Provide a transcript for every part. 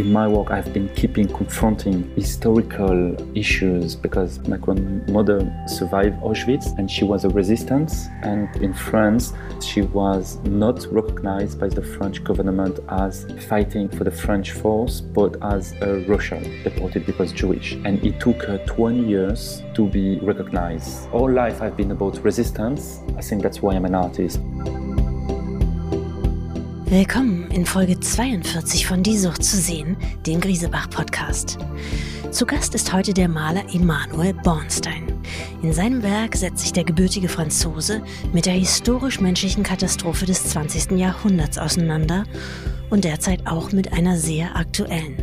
in my work, I've been keeping confronting historical issues because my grandmother survived Auschwitz and she was a resistance. And in France, she was not recognized by the French government as fighting for the French force, but as a Russian deported because Jewish. And it took her 20 years to be recognized. All life I've been about resistance. I think that's why I'm an artist. Willkommen in Folge 42 von Die Sucht zu sehen, dem Griesebach-Podcast. Zu Gast ist heute der Maler Emanuel Bornstein. In seinem Werk setzt sich der gebürtige Franzose mit der historisch-menschlichen Katastrophe des 20. Jahrhunderts auseinander und derzeit auch mit einer sehr aktuellen.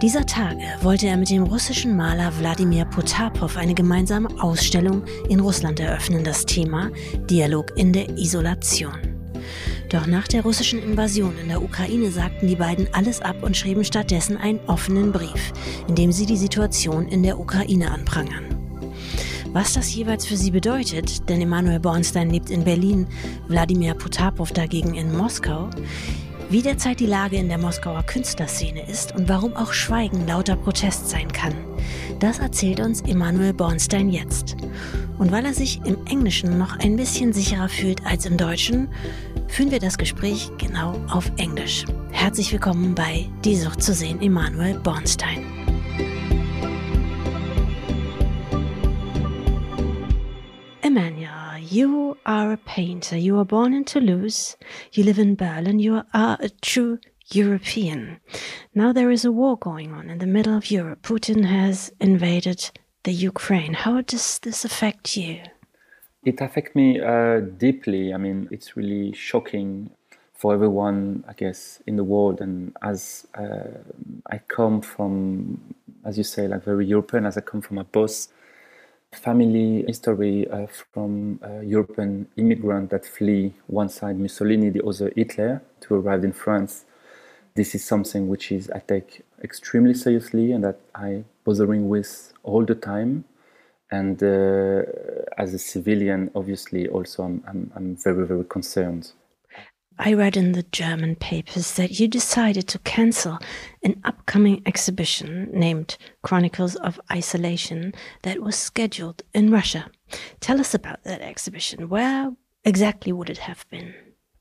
Dieser Tage wollte er mit dem russischen Maler Wladimir Potapov eine gemeinsame Ausstellung in Russland eröffnen, das Thema Dialog in der Isolation. Doch nach der russischen Invasion in der Ukraine sagten die beiden alles ab und schrieben stattdessen einen offenen Brief, in dem sie die Situation in der Ukraine anprangern. Was das jeweils für sie bedeutet, denn Emanuel Bornstein lebt in Berlin, Wladimir Potapov dagegen in Moskau, wie derzeit die Lage in der Moskauer Künstlerszene ist und warum auch Schweigen lauter Protest sein kann, das erzählt uns Emanuel Bornstein jetzt. Und weil er sich im Englischen noch ein bisschen sicherer fühlt als im Deutschen, führen wir das Gespräch genau auf Englisch. Herzlich willkommen bei Die Sucht zu sehen, Emanuel Bornstein. You are a painter. You were born in Toulouse. You live in Berlin. You are a true European. Now there is a war going on in the middle of Europe. Putin has invaded the Ukraine. How does this affect you? It affects me uh, deeply. I mean, it's really shocking for everyone, I guess, in the world. And as uh, I come from, as you say, like very European, as I come from a boss family history uh, from European immigrant that flee one side Mussolini, the other Hitler, to arrive in France. This is something which is I take extremely seriously and that I bothering with all the time and uh, as a civilian, obviously, also I'm, I'm, I'm very, very concerned. I read in the German papers that you decided to cancel an upcoming exhibition named Chronicles of Isolation that was scheduled in Russia. Tell us about that exhibition. Where exactly would it have been?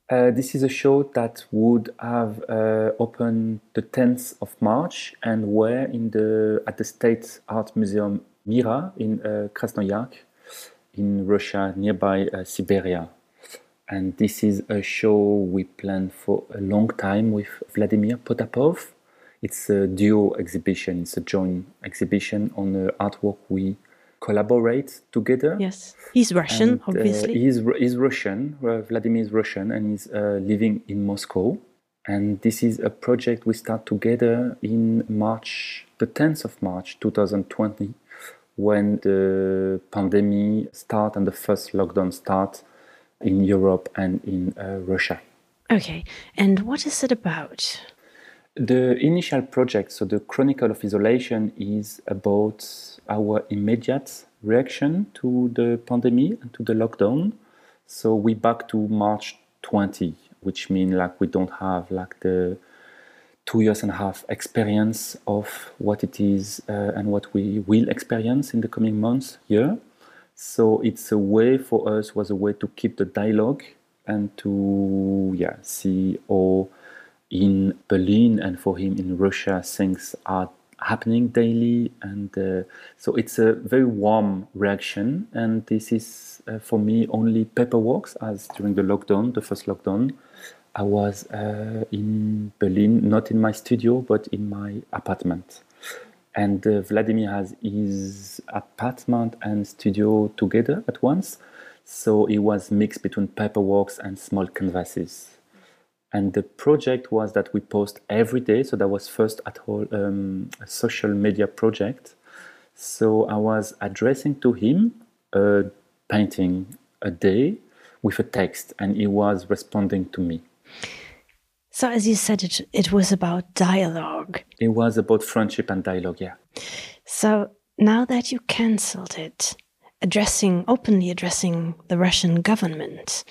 Uh, this is a show that would have uh, opened the 10th of March and were in the at the State Art Museum Mira in uh, Krasnoyarsk in Russia, nearby uh, Siberia. And this is a show we planned for a long time with Vladimir Potapov. It's a duo exhibition, it's a joint exhibition on the artwork we collaborate together. Yes, he's Russian, and, uh, obviously. he's, he's Russian, uh, Vladimir is Russian, and he's uh, living in Moscow. And this is a project we start together in March, the 10th of March 2020 when the pandemic start and the first lockdown start in Europe and in uh, Russia. Okay, and what is it about? The initial project, so the Chronicle of Isolation, is about our immediate reaction to the pandemic and to the lockdown. So we back to March 20, which means like we don't have like the two years and a half experience of what it is uh, and what we will experience in the coming months, year. So it's a way for us was a way to keep the dialogue and to yeah see how in Berlin and for him in Russia things are happening daily. And uh, so it's a very warm reaction. And this is uh, for me only paperwork as during the lockdown the first lockdown. I was uh, in Berlin, not in my studio, but in my apartment. And uh, Vladimir has his apartment and studio together at once. So it was mixed between paperworks and small canvases. And the project was that we post every day. So that was first at all um, a social media project. So I was addressing to him a painting a day with a text, and he was responding to me. So, as you said, it, it was about dialogue. It was about friendship and dialogue, yeah. So, now that you cancelled it, addressing, openly addressing the Russian government,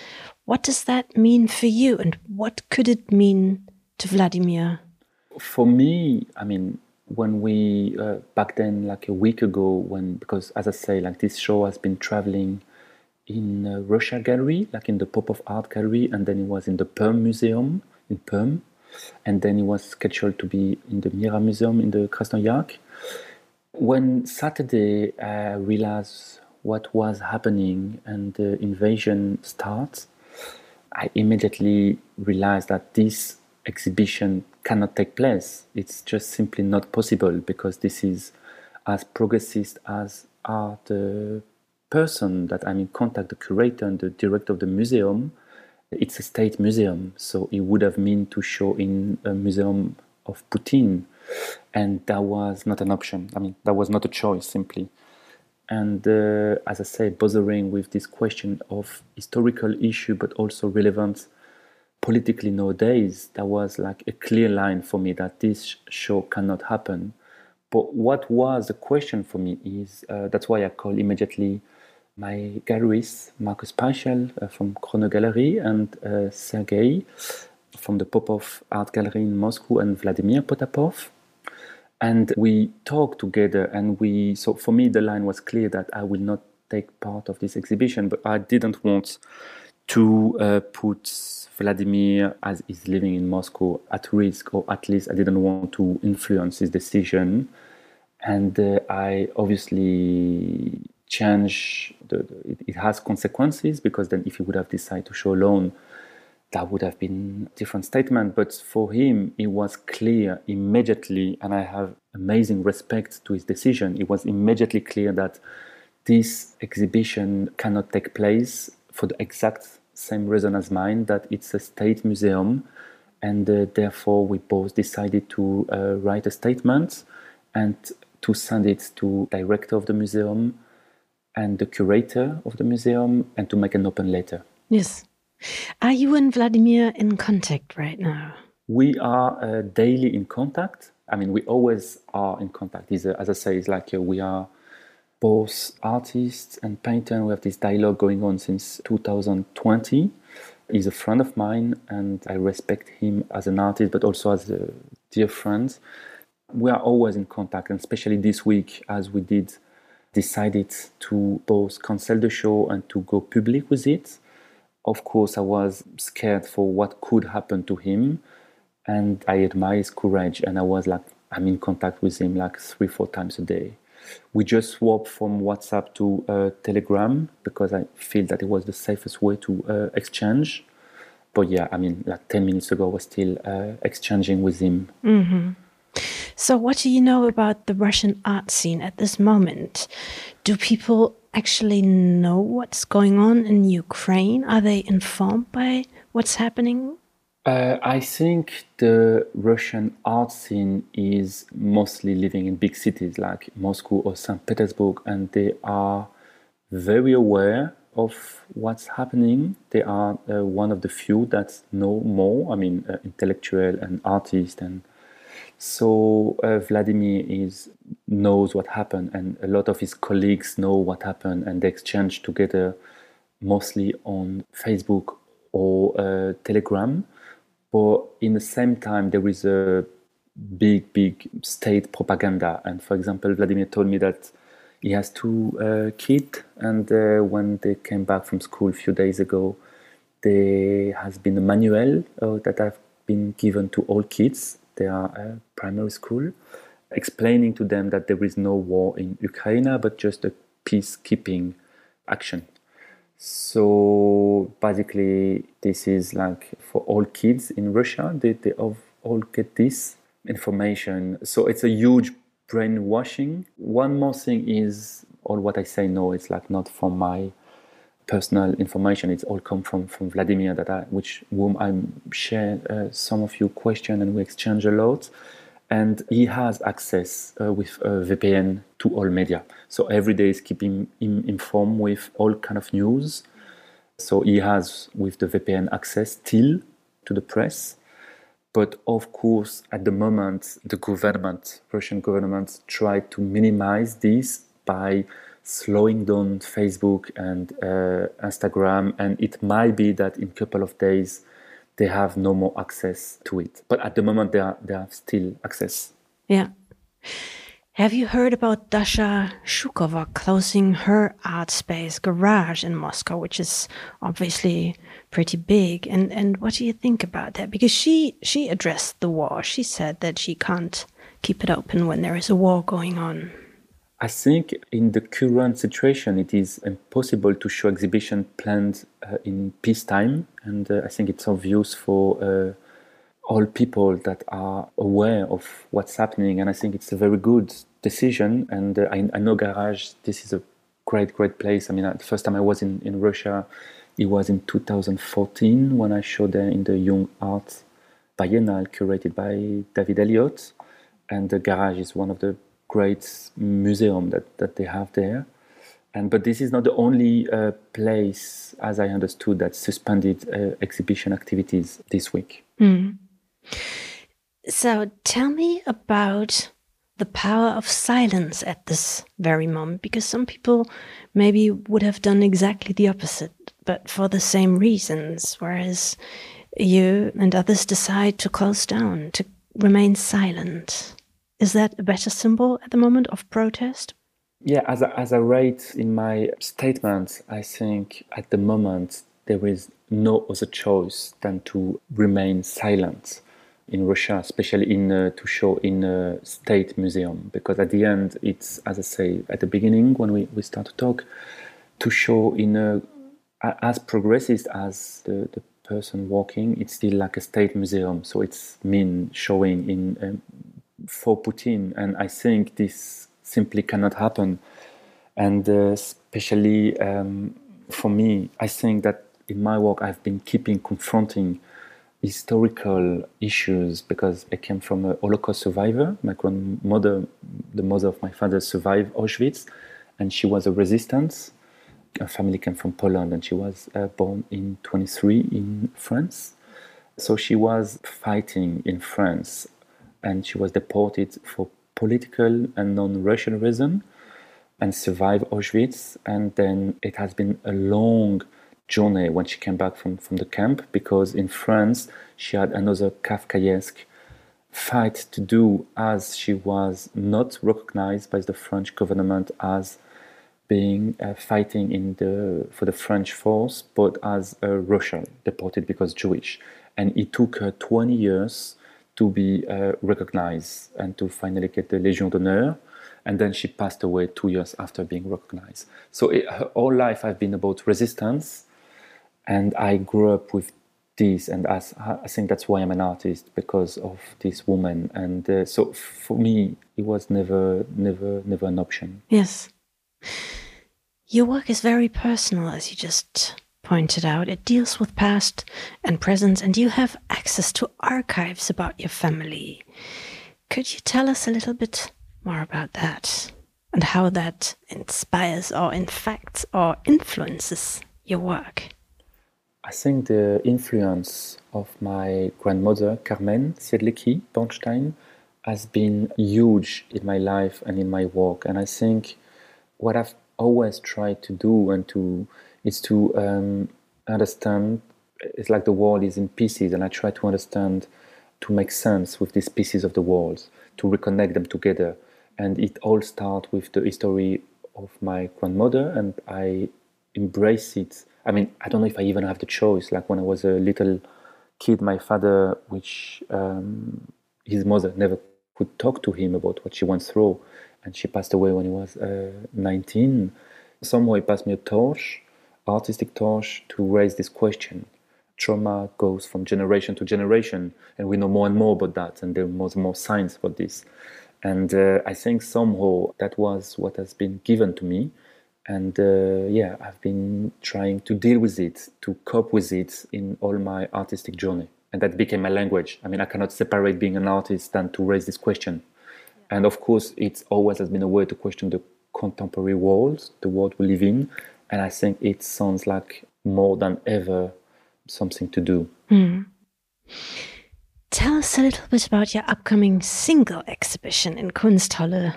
what does that mean for you and what could it mean to Vladimir For me, I mean, when we uh, back then, like a week ago, when because as I say, like this show has been traveling in uh, Russia Gallery, like in the Popoff Art Gallery, and then it was in the Perm Museum in Perm, and then it was scheduled to be in the Mira Museum in the Krasnoyarsk. When Saturday I realized what was happening and the invasion starts, I immediately realized that this exhibition cannot take place. It's just simply not possible because this is as progressist as are the person that I'm in contact, the curator and the director of the museum. It's a state museum, so it would have meant to show in a museum of Putin, and that was not an option. I mean, that was not a choice simply. And uh, as I say, bothering with this question of historical issue, but also relevant politically nowadays, that was like a clear line for me that this show cannot happen. But what was the question for me is uh, that's why I call immediately my galleries, Markus Peichl uh, from Crone Gallery and uh, Sergei from the Popoff Art Gallery in Moscow and Vladimir Potapov. And we talked together, and we. So for me, the line was clear that I will not take part of this exhibition, but I didn't want to uh, put Vladimir, as he's living in Moscow, at risk, or at least I didn't want to influence his decision. And uh, I obviously change the, the it, has consequences because then if he would have decided to show alone, that would have been a different statement. But for him, it was clear immediately, and I have amazing respect to his decision. It was immediately clear that this exhibition cannot take place for the exact same reason as mine that it's a state museum and uh, therefore we both decided to uh, write a statement and to send it to director of the museum and the curator of the museum and to make an open letter yes are you and vladimir in contact right now we are uh, daily in contact i mean we always are in contact He's, as i say it's like uh, we are both artists and painter. We have this dialogue going on since 2020. He's a friend of mine, and I respect him as an artist, but also as a dear friend. We are always in contact, and especially this week, as we did decided to both cancel the show and to go public with it. Of course, I was scared for what could happen to him, and I admire his courage. And I was like, I'm in contact with him like three, four times a day. We just swapped from WhatsApp to uh, Telegram because I feel that it was the safest way to uh, exchange. But yeah, I mean, like 10 minutes ago, I was still uh, exchanging with him. Mm -hmm. So, what do you know about the Russian art scene at this moment? Do people actually know what's going on in Ukraine? Are they informed by what's happening uh, I think the Russian art scene is mostly living in big cities like Moscow or St. Petersburg, and they are very aware of what's happening. They are uh, one of the few that know more. I mean, uh, intellectual and artist, and so uh, Vladimir is knows what happened, and a lot of his colleagues know what happened, and they exchange together, mostly on Facebook or uh, Telegram but in the same time, there is a big, big state propaganda. And for example, Vladimir told me that he has two uh, kids, and uh, when they came back from school a few days ago, there has been a manual uh, that have been given to all kids. Uh, primary school, explaining to them that there is no war in Ukraine, but just a peacekeeping action. So basically, this is like for all kids in Russia, they, they all get this information. So it's a huge brainwashing. One more thing is all what I say no, it's like not from my personal information. It's all come from from Vladimir that I, which whom I share uh, some of your question and we exchange a lot and he has access uh, with uh, VPN to all media. So every day is keeping him informed with all kind of news. So he has with the VPN access still to the press. But of course, at the moment, the government, Russian government, tried to minimize this by slowing down Facebook and uh, Instagram. And it might be that in a couple of days, they have no more access to it. But at the moment, they, are, they have still access. Yeah. Have you heard about Dasha Zhukova closing her art space garage in Moscow, which is obviously pretty big? And and what do you think about that? Because she she addressed the war. She said that she can't keep it open when there is a war going on. I think in the current situation, it is impossible to show exhibition planned uh, in peacetime, and uh, I think it's obvious for uh, all people that are aware of what's happening. And I think it's a very good decision. And uh, I, I, know Garage, this is a great, great place. I mean, uh, the first time I was in, in Russia, it was in 2014 when I showed there in the Young Art Biennale curated by David Elliott. And the Garage is one of the great museum that, that they have there. And but this is not the only uh, place, as I understood, that suspended uh, exhibition activities this week. Mm. So tell me about the power of silence at this very moment, because some people maybe would have done exactly the opposite, but for the same reasons, whereas you and others decide to close down, to remain silent. Is that a better symbol at the moment of protest? Yeah, as I, as I write in my statement, I think at the moment there is no other choice than to remain silent in Russia, especially in uh, to show in a state museum, because at the end, it's as I say at the beginning when we, we start to talk, to show in a as progressist as the, the person walking, it's still like a state museum, so it's mean showing in um, for Putin, and I think this simply cannot happen, and uh, especially um, for me, I think that in my work I've been keeping confronting historical issues because I came from a Holocaust survivor. My grandmother, the mother of my father, survived Auschwitz, and she was a resistance. Her family came from Poland, and she was uh, born in 23 in France. So she was fighting in France, and she was deported for political and non-racial reason, and survived Auschwitz. And then it has been a long journey when she came back from, from the camp because in France she had another Kafkaesque fight to do as she was not recognized by the French government as being uh, fighting in the for the French force, but as a Russian deported because Jewish, and it took her 20 years to be uh, recognized and to finally get the Légion d'honneur and then she passed away two years after being recognized. So it, her whole life I've been about resistance and I grew up with this, and as I think that's why I'm an artist because of this woman. And uh, so for me, it was never, never, never an option. Yes. Your work is very personal, as you just pointed out. It deals with past and present, and you have access to archives about your family. Could you tell us a little bit more about that and how that inspires or, infects or influences your work? I think the influence of my grandmother, Carmen Siedlecki Bornstein, has been huge in my life and in my work. And I think what I've always tried to do and to is to um, understand. It's like the world is in pieces, and I try to understand, to make sense with these pieces of the world, to reconnect them together. And it all starts with the history of my grandmother, and I embrace it I mean, I don't know if I even have the choice. Like when I was a little kid, my father, which um, his mother never could talk to him about what she went through, and she passed away when he was uh, 19. Somehow he passed me a torch, artistic torch, to raise this question. Trauma goes from generation to generation, and we know more and more about that, and there was more science about this. And uh, I think somehow that was what has been given to me and uh, yeah i've been trying to deal with it to cope with it in all my artistic journey and that became my language i mean i cannot separate being an artist and to raise this question and of course it always has been a way to question the contemporary world the world we live in and i think it sounds like more than ever something to do mm. tell us a little bit about your upcoming single exhibition in kunsthalle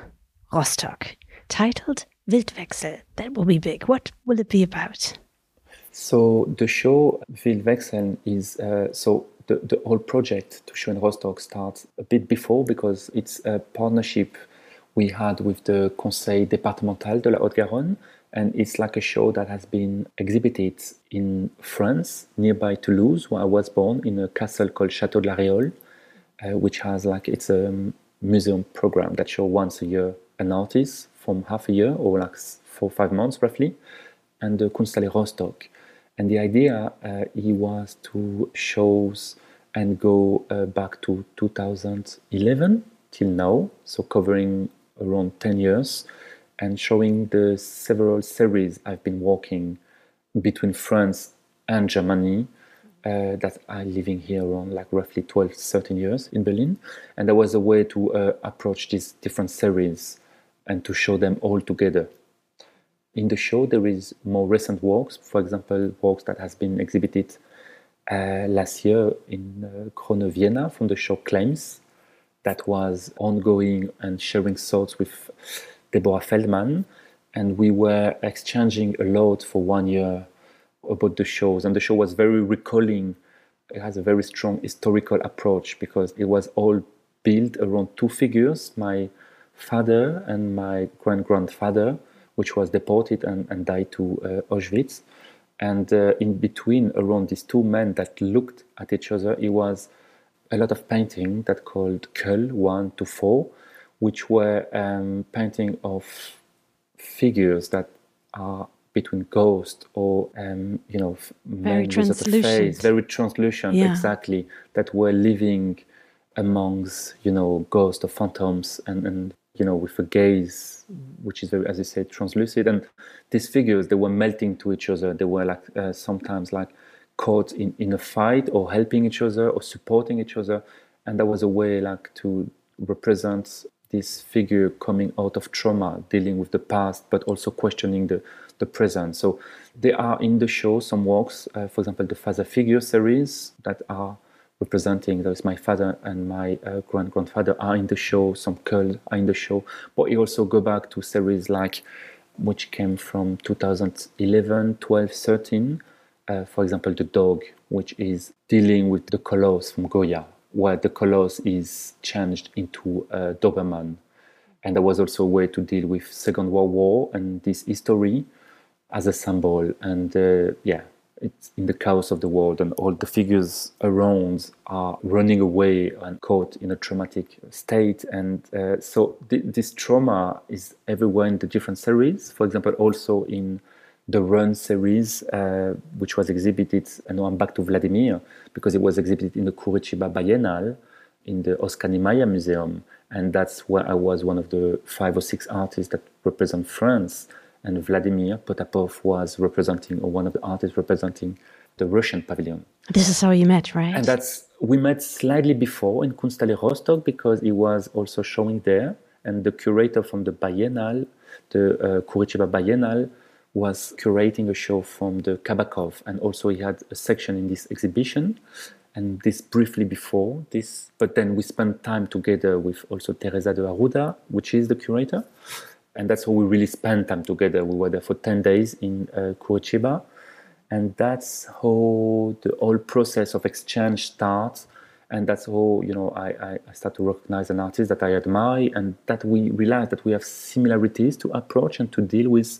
rostock titled Wildwechsel. That will be big. What will it be about? So the show Wechseln is uh, so the, the whole project to show in Rostock starts a bit before because it's a partnership we had with the Conseil départemental de la Haute-Garonne and it's like a show that has been exhibited in France nearby Toulouse where I was born in a castle called Château de Laréole uh, which has like it's a museum program that show once a year an artist from half a year or like four five months roughly and the Kunsthalle Rostock. And the idea uh, he was to shows and go uh, back to 2011 till now, so covering around 10 years and showing the several series I've been working between France and Germany uh, that are living here around like roughly 12, 13 years in Berlin. And that was a way to uh, approach these different series and to show them all together in the show there is more recent works for example works that has been exhibited uh, last year in uh, Crone Vienna from the show Claims that was ongoing and sharing thoughts with Deborah Feldman and we were exchanging a lot for one year about the shows. And the show was very recalling. It has a very strong historical approach because it was all built around two figures my father and my grand grandfather which was deported and, and died to uh, Auschwitz. And uh, in between, around these two men that looked at each other, it was a lot of painting that called Kull 1 to 4, which were um, painting of figures that are between ghosts or um, you know very translucent face, very translucent yeah. exactly that were living amongst you know ghosts or phantoms and, and you know, with a gaze which is very, as you said, translucent And these figures, they were melting to each other. They were like uh, sometimes like caught in, in a fight or helping each other or supporting each other. And that was a way like to represent this figure coming out of trauma, dealing with the past, but also questioning the, the present. So there are in the show some works, uh, for example, the Father Figure series that are representing. those my father and my uh, grand grandfather are in the show. Some Kull are in the show, but you also go back to series like which came from 2011, 12, 13. Uh, for example, the dog, which is dealing with the colors from Goya, where the Colosse is changed into a Doberman. And there was also a way to deal with Second World War and this history as a symbol. And uh, yeah, it's in the chaos of the world and all the figures around are running away and caught in a traumatic state and uh, so th- this trauma is everywhere in the different series for example also in the run series uh, which was exhibited and now i'm back to vladimir because it was exhibited in the curitiba biennale in the Oskar Niemeyer museum and that's where i was one of the five or six artists that represent france and Vladimir Potapov was representing, or one of the artists representing the Russian pavilion. This is how you met, right? And that's we met slightly before in Kunsthalle Rostock because he was also showing there, and the curator from the Biennale, the uh, Curitiba Biennale, was curating a show from the Kabakov, and also he had a section in this exhibition. And this briefly before this, but then we spent time together with also Tereza de Arruda, which is the curator, and that's how we really spent time together. We were there for 10 days in uh, Curitiba, and that's how the whole process of exchange starts. And that's how you know I, I start to recognize an artist that I admire, and that we realize that we have similarities to approach and to deal with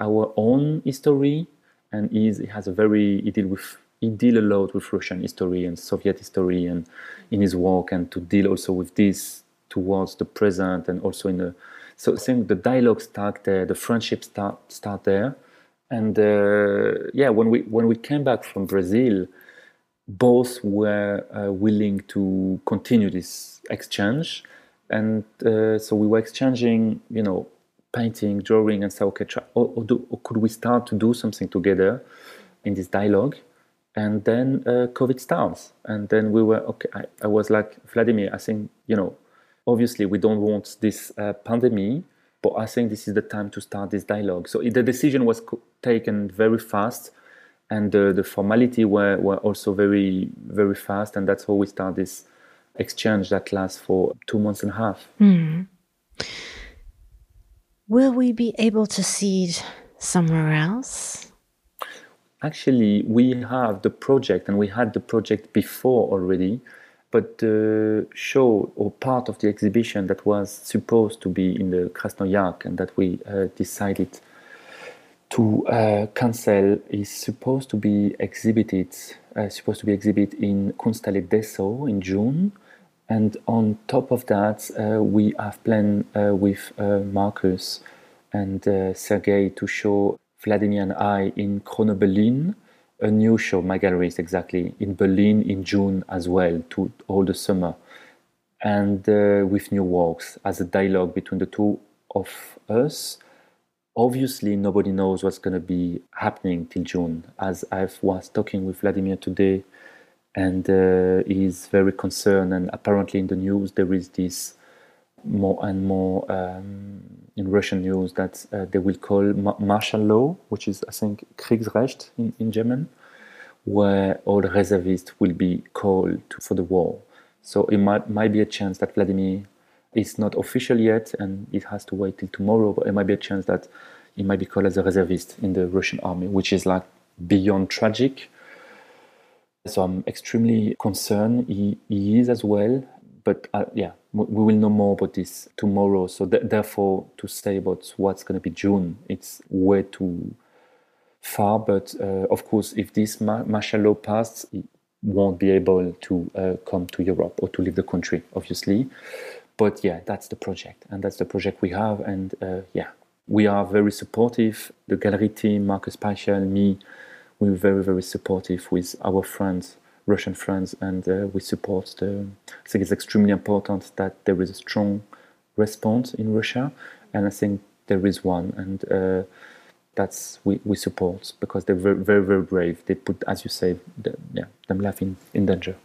our own history. And he has a very he deal with he deal a lot with Russian history and Soviet history, and in his work, and to deal also with this towards the present, and also in the so I think the dialogue start there, the friendship start start there, and uh, yeah, when we when we came back from Brazil, both were uh, willing to continue this exchange, and uh, so we were exchanging, you know, painting, drawing, and so okay, try, or, or, do, or, could we start to do something together in this dialogue? And then uh, COVID starts, and then we were okay. I, I was like Vladimir, I think you know obviously we don't want this uh, pandemic but i think this is the time to start this dialogue so the decision was taken very fast and uh, the formality were, were also very very fast and that's how we start this exchange that lasts for two months and a half mm. Will we be able to see it somewhere else Actually, we have the project, and we had the project before already. But the show or part of the exhibition that was supposed to be in the Krasnoyarsk and that we uh, decided to uh, cancel is supposed to be exhibited uh, supposed to be exhibited in Kunsthalle Dessau in June. And on top of that, uh, we have planned uh, with uh, Markus and Sergei to show Vladimir and I in Crone Berlin, a new show, my gallery is exactly, in Berlin in June as well, to all the summer. And uh, with new works as a dialogue between the two of us obviously nobody knows what's going to be happening till June. As I was talking with Vladimir today, and uh, he's very concerned. And apparently, in the news, there is this more and more um, in Russian news that uh, they will call ma- martial law, which is, I think, Kriegsrecht in, in German, where all reservists will be called to, for the war. So it might, might be a chance that Vladimir is not official yet, and it has to wait till tomorrow. But it might be a chance that he might be called as a reservist in the Russian army, which is like beyond tragic. So I'm extremely concerned. He, he is as well, but uh, yeah, we will know more about this tomorrow. So th- therefore, to say about what's going to be June, it's way too far. But uh, of course, if this ma- martial law passed, he won't be able to uh, come to Europe or to leave the country, obviously but yeah, that's the project, and that's the project we have. And uh, yeah, we are very supportive. The gallery team, Marcus Peichel, me, we're very, very supportive with our friends, Russian friends, and uh, we support the. I think it's extremely important that there is a strong response in Russia, and I think there is one, and uh, that's we, we support because they're very, very, very brave. They put, as you say, the, yeah, them life in, in danger.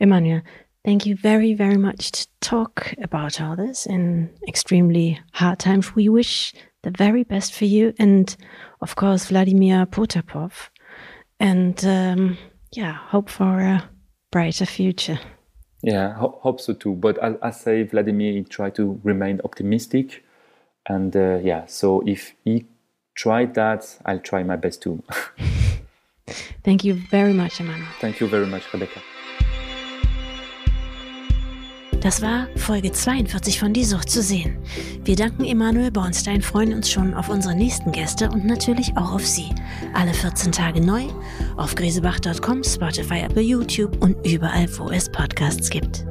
Emmanuel, Thank you very, very much to talk about all this in extremely hard times. We wish the very best for you and, of course, Vladimir Potapov. And um, yeah, hope for a brighter future. Yeah, ho hope so too. But I, I say Vladimir try to remain optimistic. And uh, yeah, so if he tried that, I'll try my best too. Thank you very much, Emmanuel. Thank you very much, Rebecca. Das war Folge 42 von Die Sucht zu sehen. Wir danken Emanuel Bornstein, freuen uns schon auf unsere nächsten Gäste und natürlich auch auf Sie. Alle 14 Tage neu auf gresebach.com, Spotify, Apple, YouTube und überall, wo es Podcasts gibt.